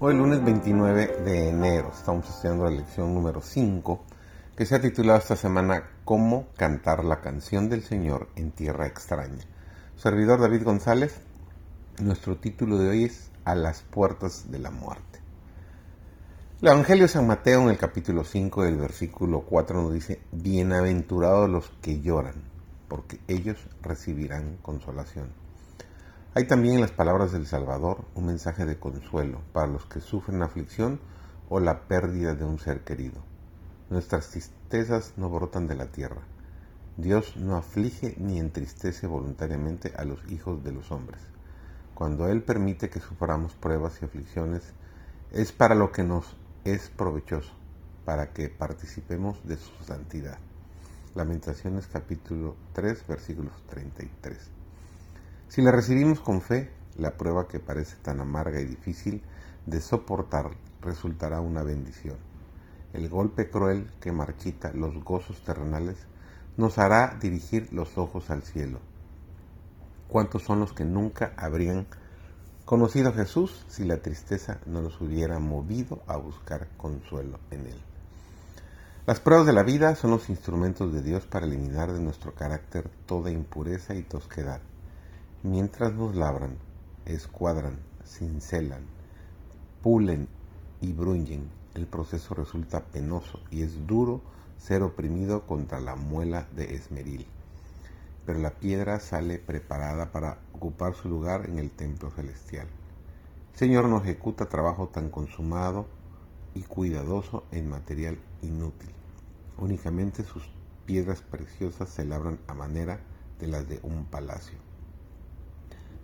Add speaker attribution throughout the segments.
Speaker 1: Hoy lunes 29 de enero estamos estudiando la lección número 5 que se ha titulado esta semana Cómo cantar la canción del Señor en tierra extraña. Servidor David González, nuestro título de hoy es A las puertas de la muerte. El Evangelio de San Mateo en el capítulo 5 del versículo 4 nos dice, Bienaventurados los que lloran, porque ellos recibirán consolación. Hay también en las palabras del Salvador un mensaje de consuelo para los que sufren aflicción o la pérdida de un ser querido. Nuestras tristezas no brotan de la tierra. Dios no aflige ni entristece voluntariamente a los hijos de los hombres. Cuando Él permite que suframos pruebas y aflicciones, es para lo que nos es provechoso, para que participemos de su santidad. Lamentaciones capítulo 3 versículos 33. Si la recibimos con fe, la prueba que parece tan amarga y difícil de soportar resultará una bendición. El golpe cruel que marchita los gozos terrenales nos hará dirigir los ojos al cielo. ¿Cuántos son los que nunca habrían conocido a Jesús si la tristeza no los hubiera movido a buscar consuelo en Él? Las pruebas de la vida son los instrumentos de Dios para eliminar de nuestro carácter toda impureza y tosquedad Mientras nos labran, escuadran, cincelan, pulen y bruñen, el proceso resulta penoso y es duro ser oprimido contra la muela de esmeril. Pero la piedra sale preparada para ocupar su lugar en el templo celestial. El Señor no ejecuta trabajo tan consumado y cuidadoso en material inútil. Únicamente sus piedras preciosas se labran a manera de las de un palacio.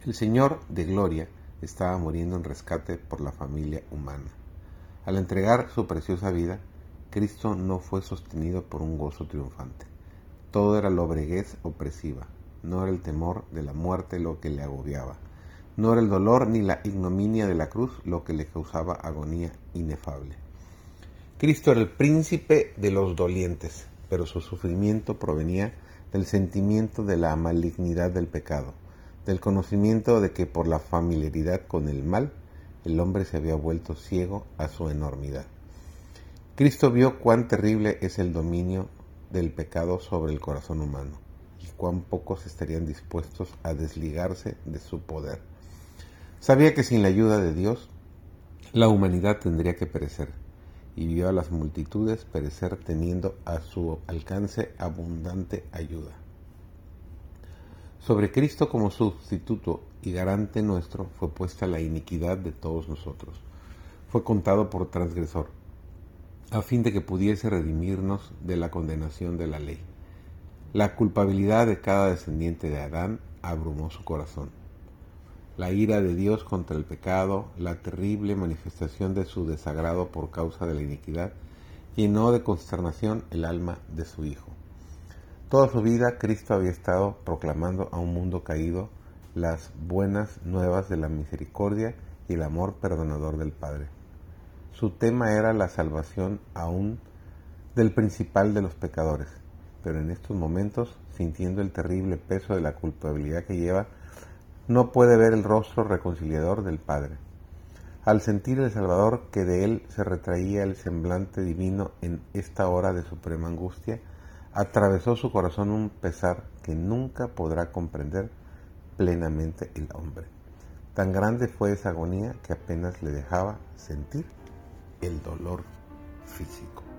Speaker 1: El Señor de Gloria estaba muriendo en rescate por la familia humana. Al entregar su preciosa vida, Cristo no fue sostenido por un gozo triunfante. Todo era lobreguez opresiva. No era el temor de la muerte lo que le agobiaba. No era el dolor ni la ignominia de la cruz lo que le causaba agonía inefable. Cristo era el príncipe de los dolientes, pero su sufrimiento provenía del sentimiento de la malignidad del pecado del conocimiento de que por la familiaridad con el mal el hombre se había vuelto ciego a su enormidad. Cristo vio cuán terrible es el dominio del pecado sobre el corazón humano y cuán pocos estarían dispuestos a desligarse de su poder. Sabía que sin la ayuda de Dios la humanidad tendría que perecer y vio a las multitudes perecer teniendo a su alcance abundante ayuda. Sobre Cristo como sustituto y garante nuestro fue puesta la iniquidad de todos nosotros. Fue contado por transgresor, a fin de que pudiese redimirnos de la condenación de la ley. La culpabilidad de cada descendiente de Adán abrumó su corazón. La ira de Dios contra el pecado, la terrible manifestación de su desagrado por causa de la iniquidad, llenó de consternación el alma de su Hijo. Toda su vida Cristo había estado proclamando a un mundo caído las buenas nuevas de la misericordia y el amor perdonador del Padre. Su tema era la salvación aún del principal de los pecadores, pero en estos momentos, sintiendo el terrible peso de la culpabilidad que lleva, no puede ver el rostro reconciliador del Padre. Al sentir el Salvador que de él se retraía el semblante divino en esta hora de suprema angustia, atravesó su corazón un pesar que nunca podrá comprender plenamente el hombre. Tan grande fue esa agonía que apenas le dejaba sentir el dolor físico.